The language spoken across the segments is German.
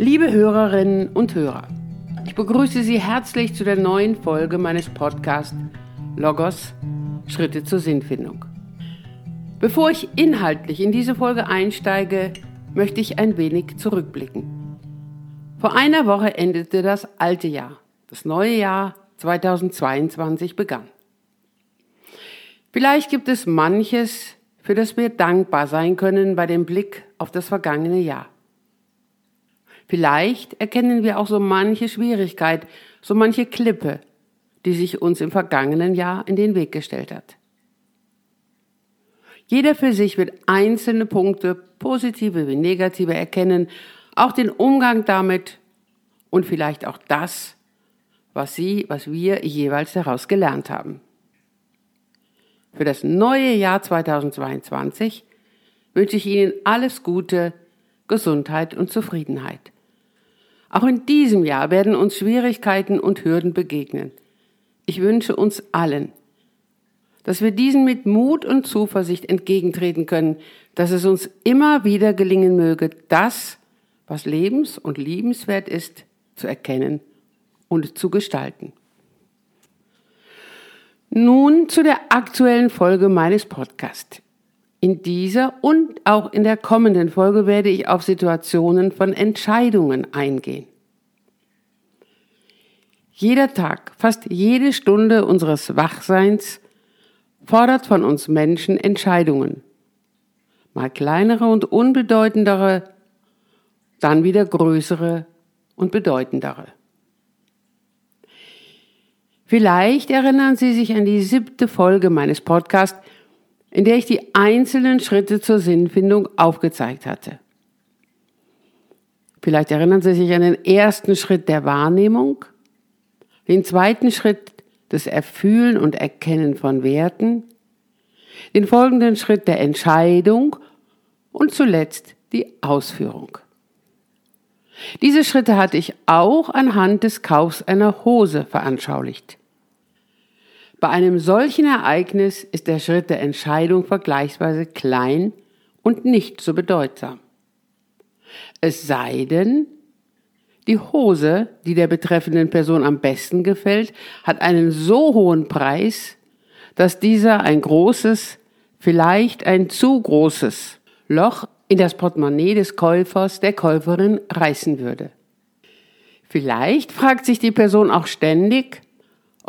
Liebe Hörerinnen und Hörer, ich begrüße Sie herzlich zu der neuen Folge meines Podcasts Logos Schritte zur Sinnfindung. Bevor ich inhaltlich in diese Folge einsteige, möchte ich ein wenig zurückblicken. Vor einer Woche endete das alte Jahr. Das neue Jahr 2022 begann. Vielleicht gibt es manches, für das wir dankbar sein können bei dem Blick auf das vergangene Jahr. Vielleicht erkennen wir auch so manche Schwierigkeit, so manche Klippe, die sich uns im vergangenen Jahr in den Weg gestellt hat. Jeder für sich wird einzelne Punkte, positive wie negative, erkennen, auch den Umgang damit und vielleicht auch das, was Sie, was wir jeweils daraus gelernt haben. Für das neue Jahr 2022 wünsche ich Ihnen alles Gute, Gesundheit und Zufriedenheit. Auch in diesem Jahr werden uns Schwierigkeiten und Hürden begegnen. Ich wünsche uns allen, dass wir diesen mit Mut und Zuversicht entgegentreten können, dass es uns immer wieder gelingen möge, das, was lebens- und liebenswert ist, zu erkennen und zu gestalten. Nun zu der aktuellen Folge meines Podcasts. In dieser und auch in der kommenden Folge werde ich auf Situationen von Entscheidungen eingehen. Jeder Tag, fast jede Stunde unseres Wachseins fordert von uns Menschen Entscheidungen. Mal kleinere und unbedeutendere, dann wieder größere und bedeutendere. Vielleicht erinnern Sie sich an die siebte Folge meines Podcasts, in der ich die einzelnen Schritte zur Sinnfindung aufgezeigt hatte. Vielleicht erinnern Sie sich an den ersten Schritt der Wahrnehmung, den zweiten Schritt des Erfühlen und Erkennen von Werten, den folgenden Schritt der Entscheidung und zuletzt die Ausführung. Diese Schritte hatte ich auch anhand des Kaufs einer Hose veranschaulicht. Bei einem solchen Ereignis ist der Schritt der Entscheidung vergleichsweise klein und nicht so bedeutsam. Es sei denn, die Hose, die der betreffenden Person am besten gefällt, hat einen so hohen Preis, dass dieser ein großes, vielleicht ein zu großes Loch in das Portemonnaie des Käufers, der Käuferin reißen würde. Vielleicht fragt sich die Person auch ständig,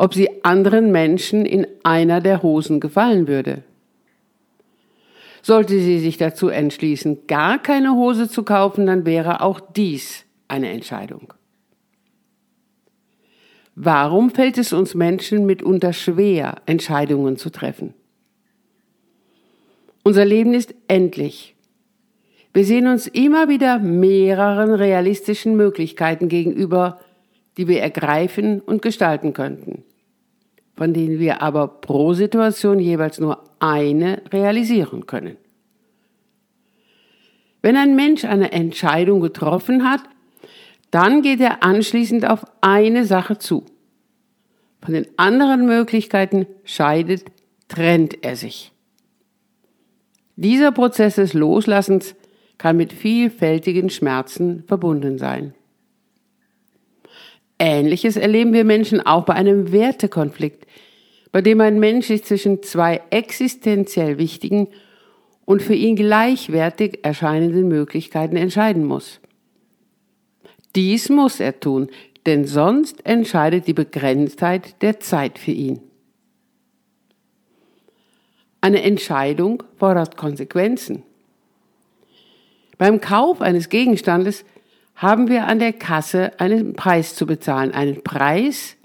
ob sie anderen Menschen in einer der Hosen gefallen würde. Sollte sie sich dazu entschließen, gar keine Hose zu kaufen, dann wäre auch dies eine Entscheidung. Warum fällt es uns Menschen mitunter schwer, Entscheidungen zu treffen? Unser Leben ist endlich. Wir sehen uns immer wieder mehreren realistischen Möglichkeiten gegenüber, die wir ergreifen und gestalten könnten, von denen wir aber pro Situation jeweils nur eine realisieren können. Wenn ein Mensch eine Entscheidung getroffen hat, dann geht er anschließend auf eine Sache zu. Von den anderen Möglichkeiten scheidet, trennt er sich. Dieser Prozess des Loslassens kann mit vielfältigen Schmerzen verbunden sein. Ähnliches erleben wir Menschen auch bei einem Wertekonflikt, bei dem ein Mensch sich zwischen zwei existenziell wichtigen und für ihn gleichwertig erscheinenden Möglichkeiten entscheiden muss. Dies muss er tun, denn sonst entscheidet die Begrenztheit der Zeit für ihn. Eine Entscheidung fordert Konsequenzen. Beim Kauf eines Gegenstandes haben wir an der Kasse einen Preis zu bezahlen, einen Preis,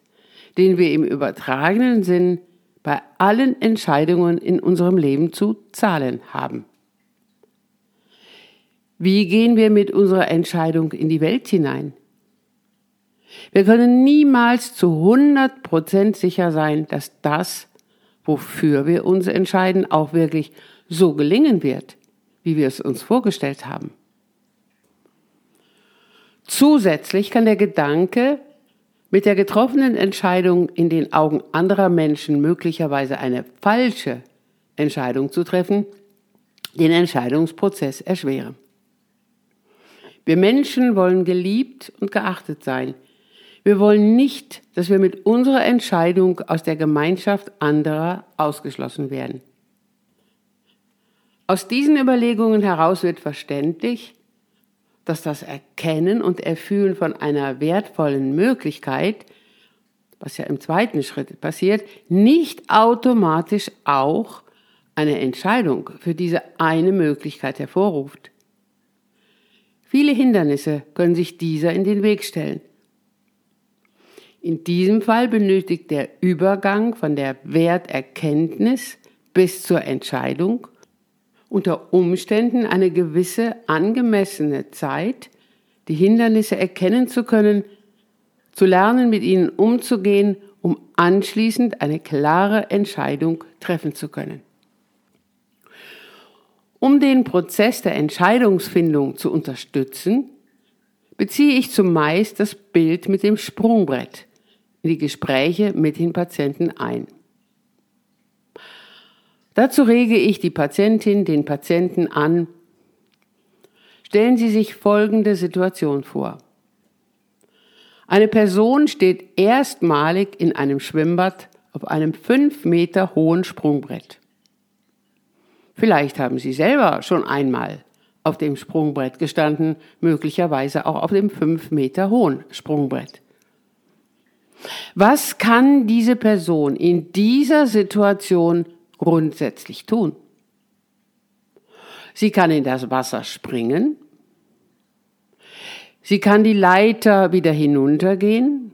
den wir im übertragenen Sinn bei allen Entscheidungen in unserem Leben zu zahlen haben. Wie gehen wir mit unserer Entscheidung in die Welt hinein? Wir können niemals zu 100 Prozent sicher sein, dass das, wofür wir uns entscheiden, auch wirklich so gelingen wird, wie wir es uns vorgestellt haben. Zusätzlich kann der Gedanke, mit der getroffenen Entscheidung in den Augen anderer Menschen möglicherweise eine falsche Entscheidung zu treffen, den Entscheidungsprozess erschweren. Wir Menschen wollen geliebt und geachtet sein. Wir wollen nicht, dass wir mit unserer Entscheidung aus der Gemeinschaft anderer ausgeschlossen werden. Aus diesen Überlegungen heraus wird verständlich, dass das Erkennen und Erfühlen von einer wertvollen Möglichkeit, was ja im zweiten Schritt passiert, nicht automatisch auch eine Entscheidung für diese eine Möglichkeit hervorruft. Viele Hindernisse können sich dieser in den Weg stellen. In diesem Fall benötigt der Übergang von der Werterkenntnis bis zur Entscheidung unter Umständen eine gewisse angemessene Zeit, die Hindernisse erkennen zu können, zu lernen, mit ihnen umzugehen, um anschließend eine klare Entscheidung treffen zu können. Um den Prozess der Entscheidungsfindung zu unterstützen, beziehe ich zumeist das Bild mit dem Sprungbrett in die Gespräche mit den Patienten ein. Dazu rege ich die Patientin, den Patienten an. Stellen Sie sich folgende Situation vor. Eine Person steht erstmalig in einem Schwimmbad auf einem fünf Meter hohen Sprungbrett. Vielleicht haben Sie selber schon einmal auf dem Sprungbrett gestanden, möglicherweise auch auf dem fünf Meter hohen Sprungbrett. Was kann diese Person in dieser Situation grundsätzlich tun. Sie kann in das Wasser springen. Sie kann die Leiter wieder hinuntergehen.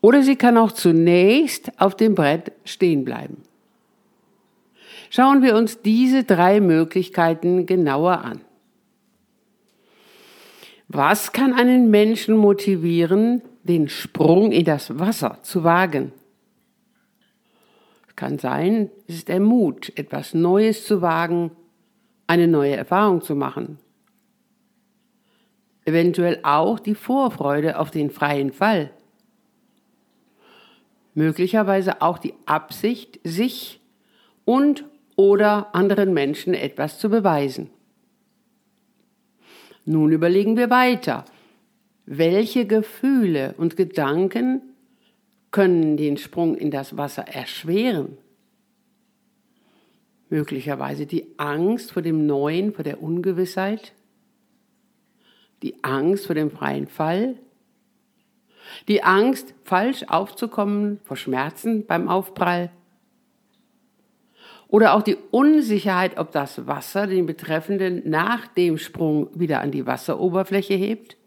Oder sie kann auch zunächst auf dem Brett stehen bleiben. Schauen wir uns diese drei Möglichkeiten genauer an. Was kann einen Menschen motivieren, den Sprung in das Wasser zu wagen? Kann sein, es ist der Mut, etwas Neues zu wagen, eine neue Erfahrung zu machen. Eventuell auch die Vorfreude auf den freien Fall. Möglicherweise auch die Absicht, sich und oder anderen Menschen etwas zu beweisen. Nun überlegen wir weiter. Welche Gefühle und Gedanken können den Sprung in das Wasser erschweren. Möglicherweise die Angst vor dem Neuen, vor der Ungewissheit, die Angst vor dem freien Fall, die Angst, falsch aufzukommen, vor Schmerzen beim Aufprall, oder auch die Unsicherheit, ob das Wasser den Betreffenden nach dem Sprung wieder an die Wasseroberfläche hebt,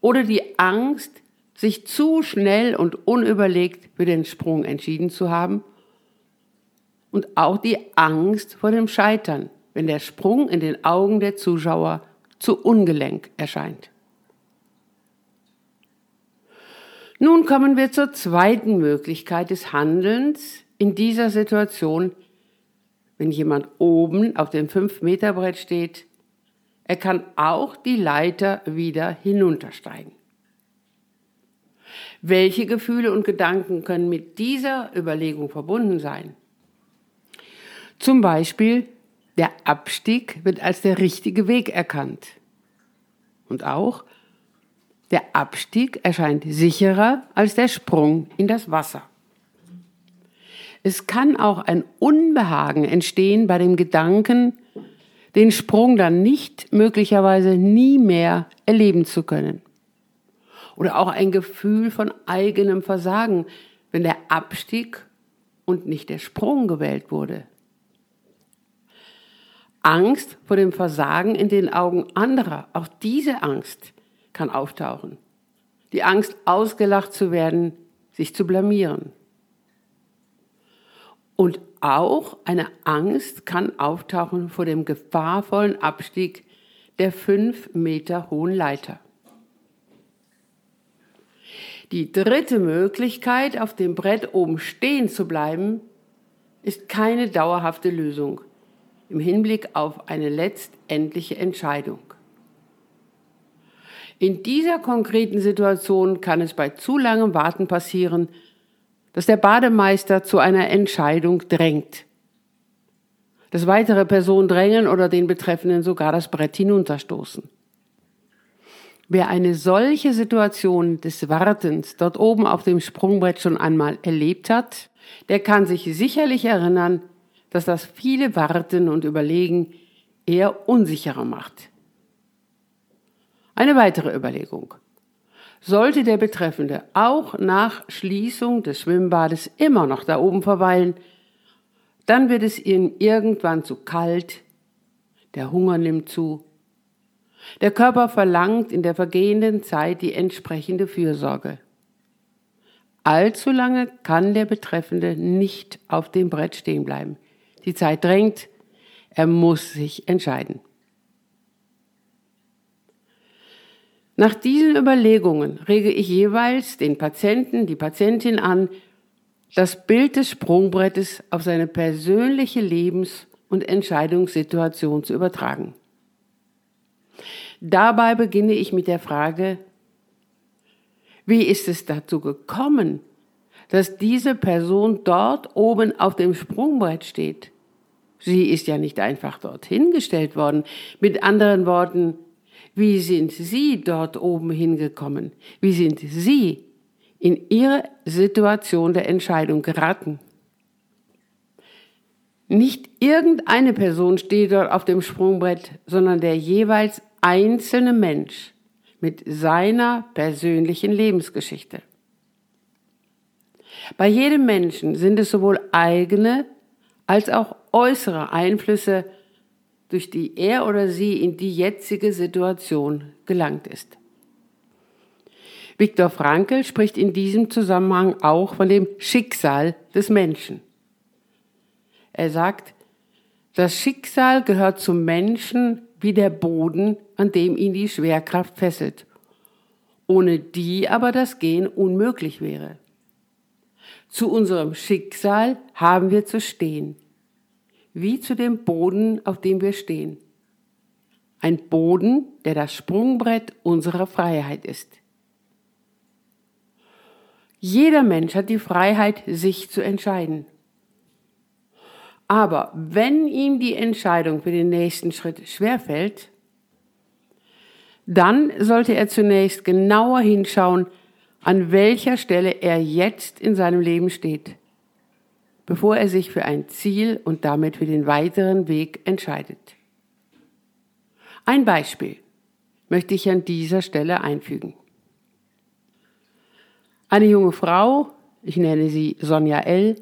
oder die Angst, sich zu schnell und unüberlegt für den Sprung entschieden zu haben und auch die Angst vor dem Scheitern, wenn der Sprung in den Augen der Zuschauer zu ungelenk erscheint. Nun kommen wir zur zweiten Möglichkeit des Handelns in dieser Situation, wenn jemand oben auf dem 5-Meter-Brett steht. Er kann auch die Leiter wieder hinuntersteigen. Welche Gefühle und Gedanken können mit dieser Überlegung verbunden sein? Zum Beispiel, der Abstieg wird als der richtige Weg erkannt. Und auch, der Abstieg erscheint sicherer als der Sprung in das Wasser. Es kann auch ein Unbehagen entstehen bei dem Gedanken, den Sprung dann nicht möglicherweise nie mehr erleben zu können. Oder auch ein Gefühl von eigenem Versagen, wenn der Abstieg und nicht der Sprung gewählt wurde. Angst vor dem Versagen in den Augen anderer, auch diese Angst kann auftauchen. Die Angst, ausgelacht zu werden, sich zu blamieren. Und auch eine Angst kann auftauchen vor dem gefahrvollen Abstieg der fünf Meter hohen Leiter. Die dritte Möglichkeit, auf dem Brett oben stehen zu bleiben, ist keine dauerhafte Lösung im Hinblick auf eine letztendliche Entscheidung. In dieser konkreten Situation kann es bei zu langem Warten passieren, dass der Bademeister zu einer Entscheidung drängt. dass weitere Personen drängen oder den Betreffenden sogar das Brett hinunterstoßen. Wer eine solche Situation des Wartens dort oben auf dem Sprungbrett schon einmal erlebt hat, der kann sich sicherlich erinnern, dass das viele Warten und Überlegen eher unsicherer macht. Eine weitere Überlegung. Sollte der Betreffende auch nach Schließung des Schwimmbades immer noch da oben verweilen, dann wird es ihm irgendwann zu kalt, der Hunger nimmt zu, der Körper verlangt in der vergehenden Zeit die entsprechende Fürsorge. Allzu lange kann der Betreffende nicht auf dem Brett stehen bleiben. Die Zeit drängt, er muss sich entscheiden. Nach diesen Überlegungen rege ich jeweils den Patienten, die Patientin an, das Bild des Sprungbrettes auf seine persönliche Lebens- und Entscheidungssituation zu übertragen. Dabei beginne ich mit der Frage, wie ist es dazu gekommen, dass diese Person dort oben auf dem Sprungbrett steht? Sie ist ja nicht einfach dorthin gestellt worden. Mit anderen Worten, wie sind Sie dort oben hingekommen? Wie sind Sie in Ihre Situation der Entscheidung geraten? Nicht irgendeine Person steht dort auf dem Sprungbrett, sondern der jeweils einzelne Mensch mit seiner persönlichen Lebensgeschichte. Bei jedem Menschen sind es sowohl eigene als auch äußere Einflüsse, durch die er oder sie in die jetzige Situation gelangt ist. Viktor Frankl spricht in diesem Zusammenhang auch von dem Schicksal des Menschen. Er sagt, das Schicksal gehört zum Menschen wie der Boden, an dem ihn die Schwerkraft fesselt, ohne die aber das Gehen unmöglich wäre. Zu unserem Schicksal haben wir zu stehen wie zu dem Boden, auf dem wir stehen. Ein Boden, der das Sprungbrett unserer Freiheit ist. Jeder Mensch hat die Freiheit, sich zu entscheiden. Aber wenn ihm die Entscheidung für den nächsten Schritt schwerfällt, dann sollte er zunächst genauer hinschauen, an welcher Stelle er jetzt in seinem Leben steht bevor er sich für ein Ziel und damit für den weiteren Weg entscheidet. Ein Beispiel möchte ich an dieser Stelle einfügen. Eine junge Frau, ich nenne sie Sonja L.,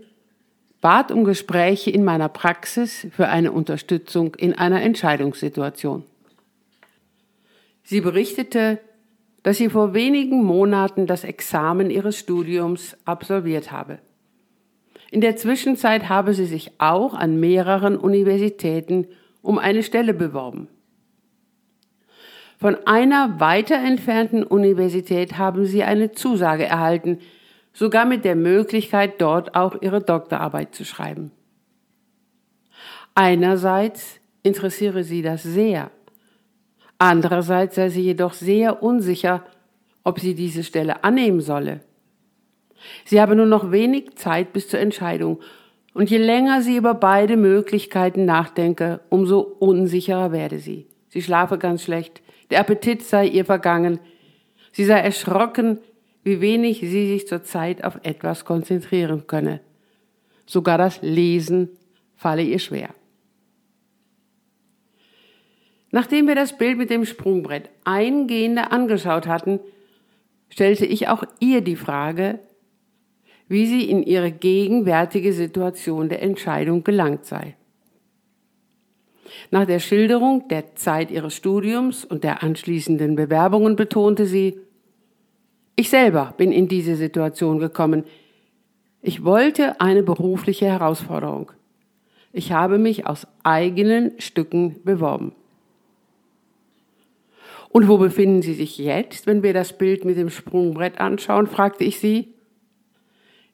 bat um Gespräche in meiner Praxis für eine Unterstützung in einer Entscheidungssituation. Sie berichtete, dass sie vor wenigen Monaten das Examen ihres Studiums absolviert habe. In der Zwischenzeit habe sie sich auch an mehreren Universitäten um eine Stelle beworben. Von einer weiter entfernten Universität haben sie eine Zusage erhalten, sogar mit der Möglichkeit, dort auch ihre Doktorarbeit zu schreiben. Einerseits interessiere sie das sehr, andererseits sei sie jedoch sehr unsicher, ob sie diese Stelle annehmen solle. Sie habe nur noch wenig Zeit bis zur Entscheidung, und je länger sie über beide Möglichkeiten nachdenke, umso unsicherer werde sie. Sie schlafe ganz schlecht, der Appetit sei ihr vergangen, sie sei erschrocken, wie wenig sie sich zurzeit auf etwas konzentrieren könne. Sogar das Lesen falle ihr schwer. Nachdem wir das Bild mit dem Sprungbrett eingehender angeschaut hatten, stellte ich auch ihr die Frage, wie sie in ihre gegenwärtige Situation der Entscheidung gelangt sei. Nach der Schilderung der Zeit ihres Studiums und der anschließenden Bewerbungen betonte sie, ich selber bin in diese Situation gekommen. Ich wollte eine berufliche Herausforderung. Ich habe mich aus eigenen Stücken beworben. Und wo befinden Sie sich jetzt, wenn wir das Bild mit dem Sprungbrett anschauen? fragte ich sie.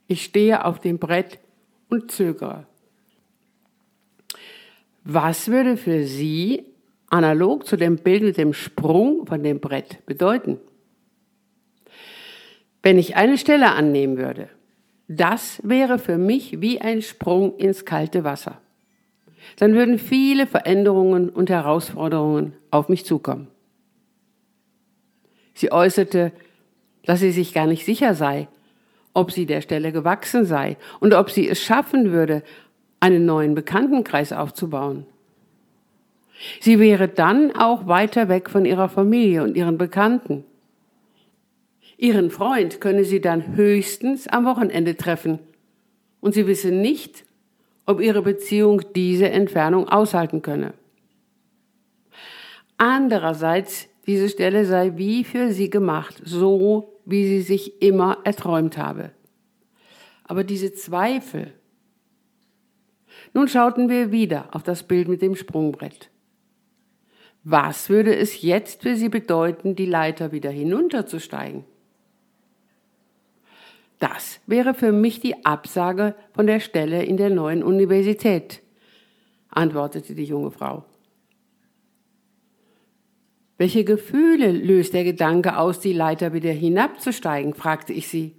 Ich stehe auf dem Brett und zögere. Was würde für Sie analog zu dem Bild mit dem Sprung von dem Brett bedeuten? Wenn ich eine Stelle annehmen würde, das wäre für mich wie ein Sprung ins kalte Wasser. dann würden viele Veränderungen und Herausforderungen auf mich zukommen. Sie äußerte, dass sie sich gar nicht sicher sei, ob sie der Stelle gewachsen sei und ob sie es schaffen würde, einen neuen Bekanntenkreis aufzubauen. Sie wäre dann auch weiter weg von ihrer Familie und ihren Bekannten. Ihren Freund könne sie dann höchstens am Wochenende treffen und sie wisse nicht, ob ihre Beziehung diese Entfernung aushalten könne. Andererseits, diese Stelle sei wie für sie gemacht, so wie sie sich immer erträumt habe. Aber diese Zweifel. Nun schauten wir wieder auf das Bild mit dem Sprungbrett. Was würde es jetzt für sie bedeuten, die Leiter wieder hinunterzusteigen? Das wäre für mich die Absage von der Stelle in der neuen Universität, antwortete die junge Frau. Welche Gefühle löst der Gedanke aus, die Leiter wieder hinabzusteigen? fragte ich sie.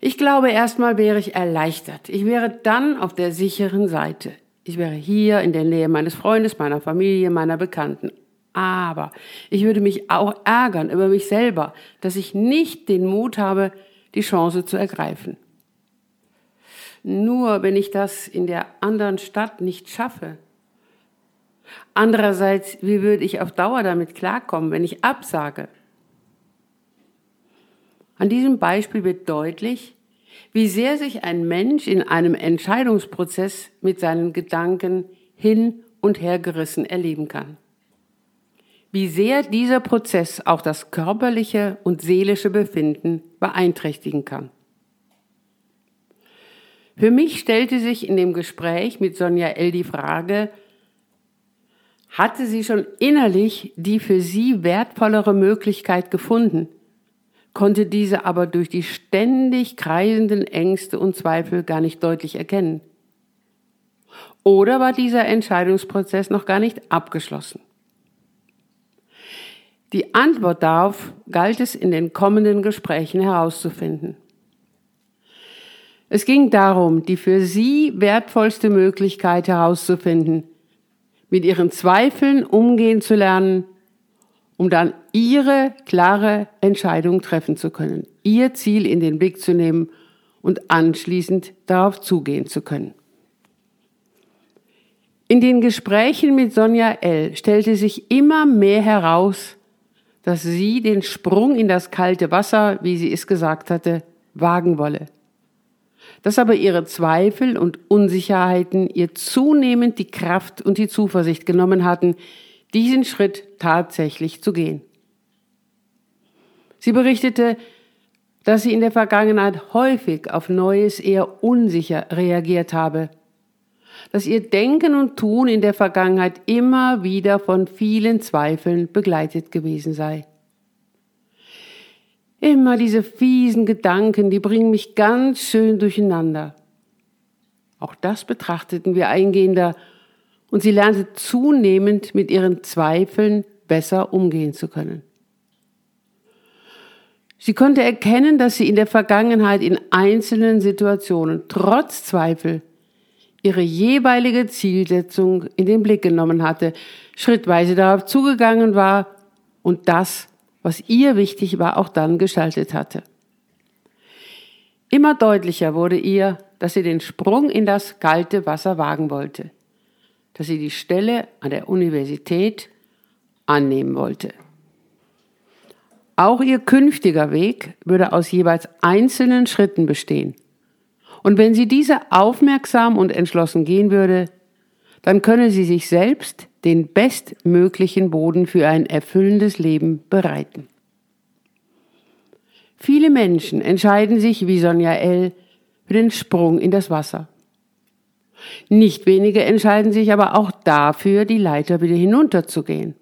Ich glaube, erstmal wäre ich erleichtert. Ich wäre dann auf der sicheren Seite. Ich wäre hier in der Nähe meines Freundes, meiner Familie, meiner Bekannten. Aber ich würde mich auch ärgern über mich selber, dass ich nicht den Mut habe, die Chance zu ergreifen. Nur wenn ich das in der anderen Stadt nicht schaffe. Andererseits, wie würde ich auf Dauer damit klarkommen, wenn ich absage? An diesem Beispiel wird deutlich, wie sehr sich ein Mensch in einem Entscheidungsprozess mit seinen Gedanken hin und her gerissen erleben kann wie sehr dieser Prozess auch das körperliche und seelische Befinden beeinträchtigen kann. Für mich stellte sich in dem Gespräch mit Sonja L. die Frage, hatte sie schon innerlich die für sie wertvollere Möglichkeit gefunden, konnte diese aber durch die ständig kreisenden Ängste und Zweifel gar nicht deutlich erkennen. Oder war dieser Entscheidungsprozess noch gar nicht abgeschlossen? Die Antwort darauf galt es in den kommenden Gesprächen herauszufinden. Es ging darum, die für sie wertvollste Möglichkeit herauszufinden, mit ihren Zweifeln umgehen zu lernen, um dann ihre klare Entscheidung treffen zu können, ihr Ziel in den Blick zu nehmen und anschließend darauf zugehen zu können. In den Gesprächen mit Sonja L. stellte sich immer mehr heraus, dass sie den Sprung in das kalte Wasser, wie sie es gesagt hatte, wagen wolle. Dass aber ihre Zweifel und Unsicherheiten ihr zunehmend die Kraft und die Zuversicht genommen hatten, diesen Schritt tatsächlich zu gehen. Sie berichtete, dass sie in der Vergangenheit häufig auf Neues eher unsicher reagiert habe dass ihr Denken und Tun in der Vergangenheit immer wieder von vielen Zweifeln begleitet gewesen sei. Immer diese fiesen Gedanken, die bringen mich ganz schön durcheinander. Auch das betrachteten wir eingehender und sie lernte zunehmend mit ihren Zweifeln besser umgehen zu können. Sie konnte erkennen, dass sie in der Vergangenheit in einzelnen Situationen trotz Zweifel ihre jeweilige Zielsetzung in den Blick genommen hatte, schrittweise darauf zugegangen war und das, was ihr wichtig war, auch dann geschaltet hatte. Immer deutlicher wurde ihr, dass sie den Sprung in das kalte Wasser wagen wollte, dass sie die Stelle an der Universität annehmen wollte. Auch ihr künftiger Weg würde aus jeweils einzelnen Schritten bestehen – und wenn sie diese aufmerksam und entschlossen gehen würde, dann könne sie sich selbst den bestmöglichen Boden für ein erfüllendes Leben bereiten. Viele Menschen entscheiden sich, wie Sonja L., für den Sprung in das Wasser. Nicht wenige entscheiden sich aber auch dafür, die Leiter wieder hinunterzugehen.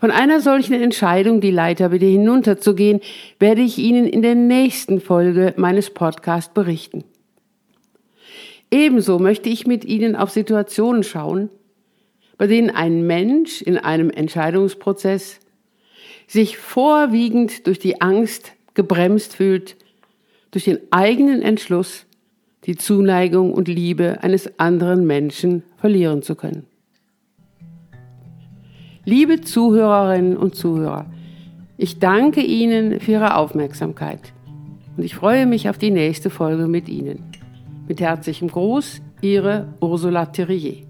Von einer solchen Entscheidung, die Leiter wieder hinunterzugehen, werde ich Ihnen in der nächsten Folge meines Podcasts berichten. Ebenso möchte ich mit Ihnen auf Situationen schauen, bei denen ein Mensch in einem Entscheidungsprozess sich vorwiegend durch die Angst gebremst fühlt, durch den eigenen Entschluss die Zuneigung und Liebe eines anderen Menschen verlieren zu können. Liebe Zuhörerinnen und Zuhörer, ich danke Ihnen für Ihre Aufmerksamkeit und ich freue mich auf die nächste Folge mit Ihnen. Mit herzlichem Gruß, Ihre Ursula Thierrier.